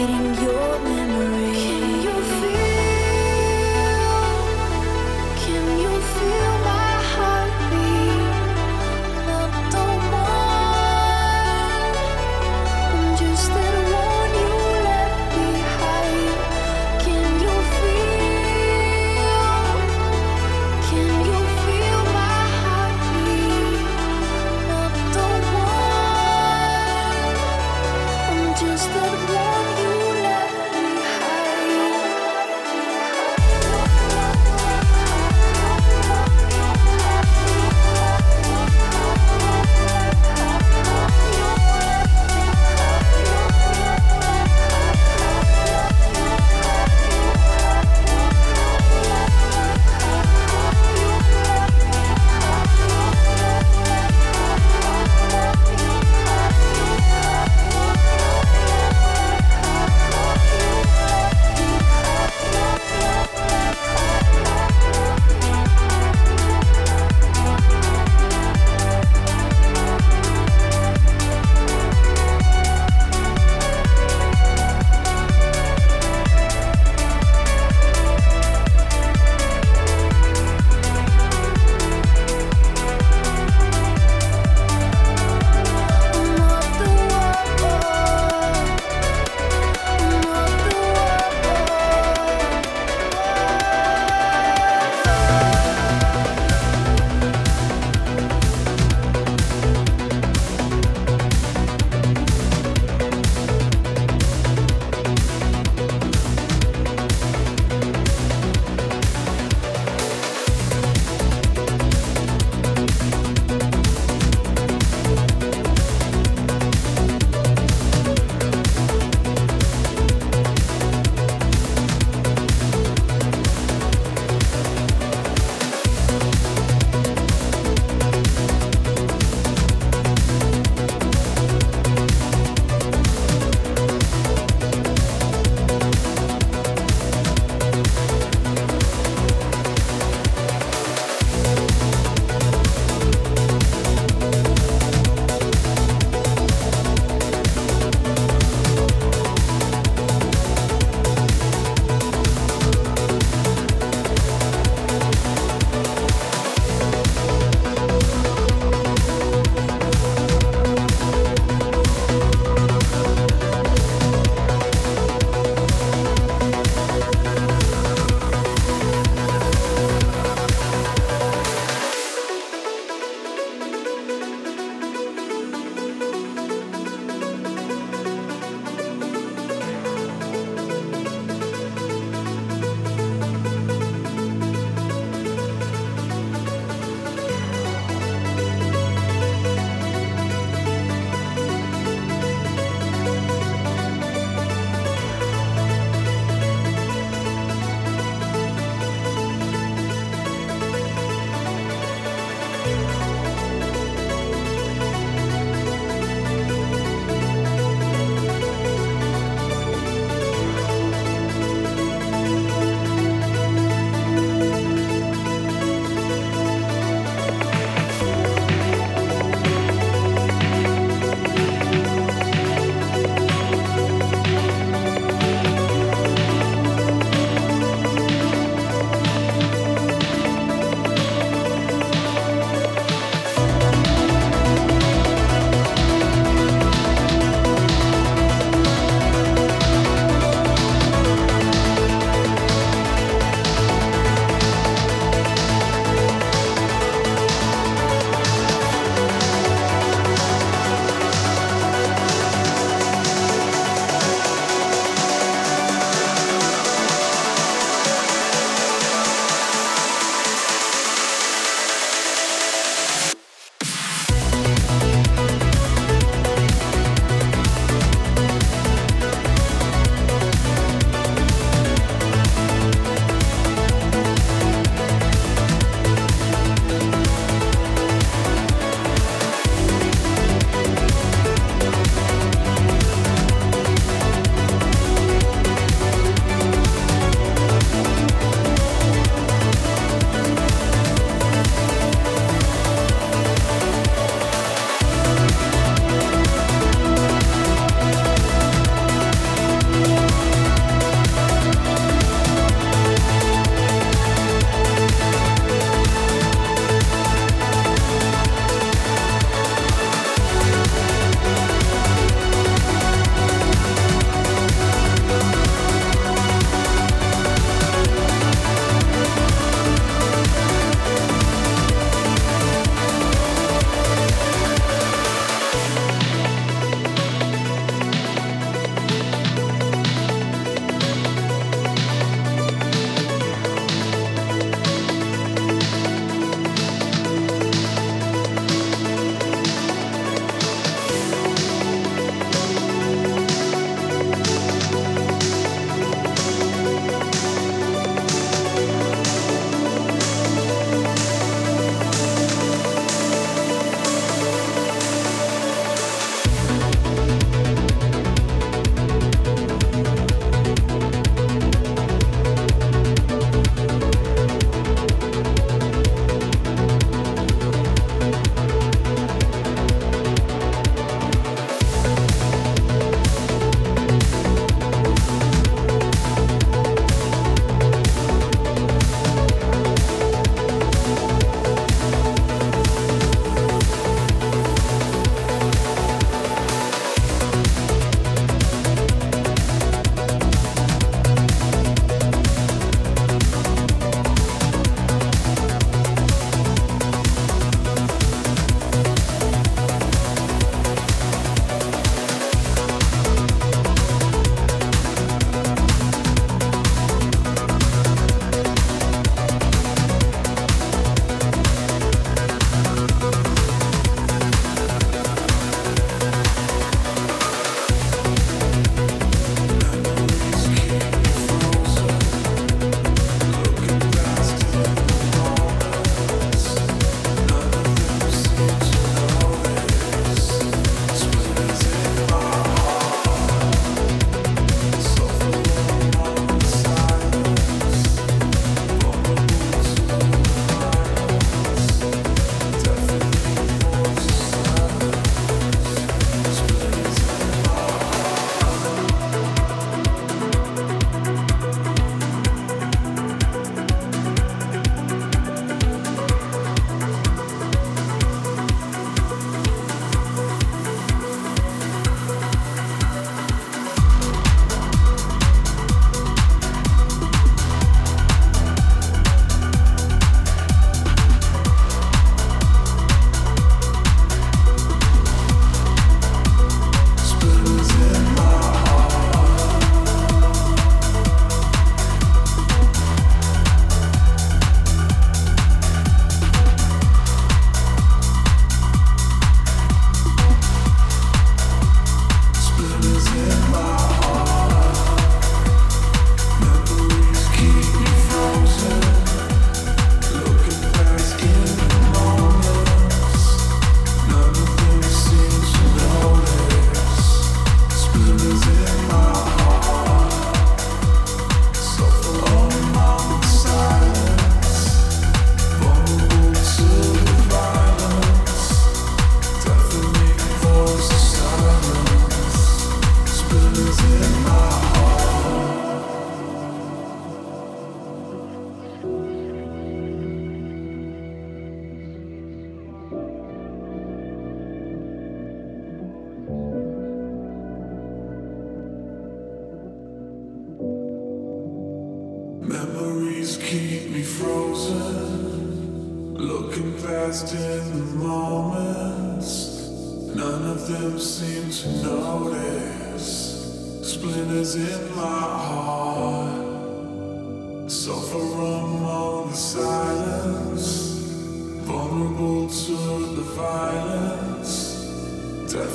repeating your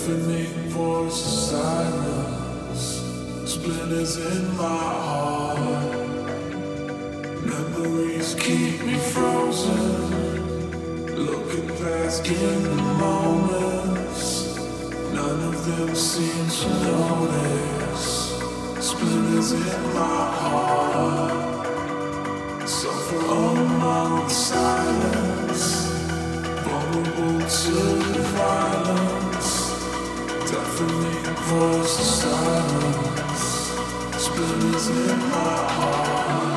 deafening voice of silence, splinters in my heart. Memories keep me frozen, looking back in the moments. None of them seem to notice. Splinters in my heart, suffer among the silence, vulnerable to the violence. Deafening voice of silence, splinters in my heart.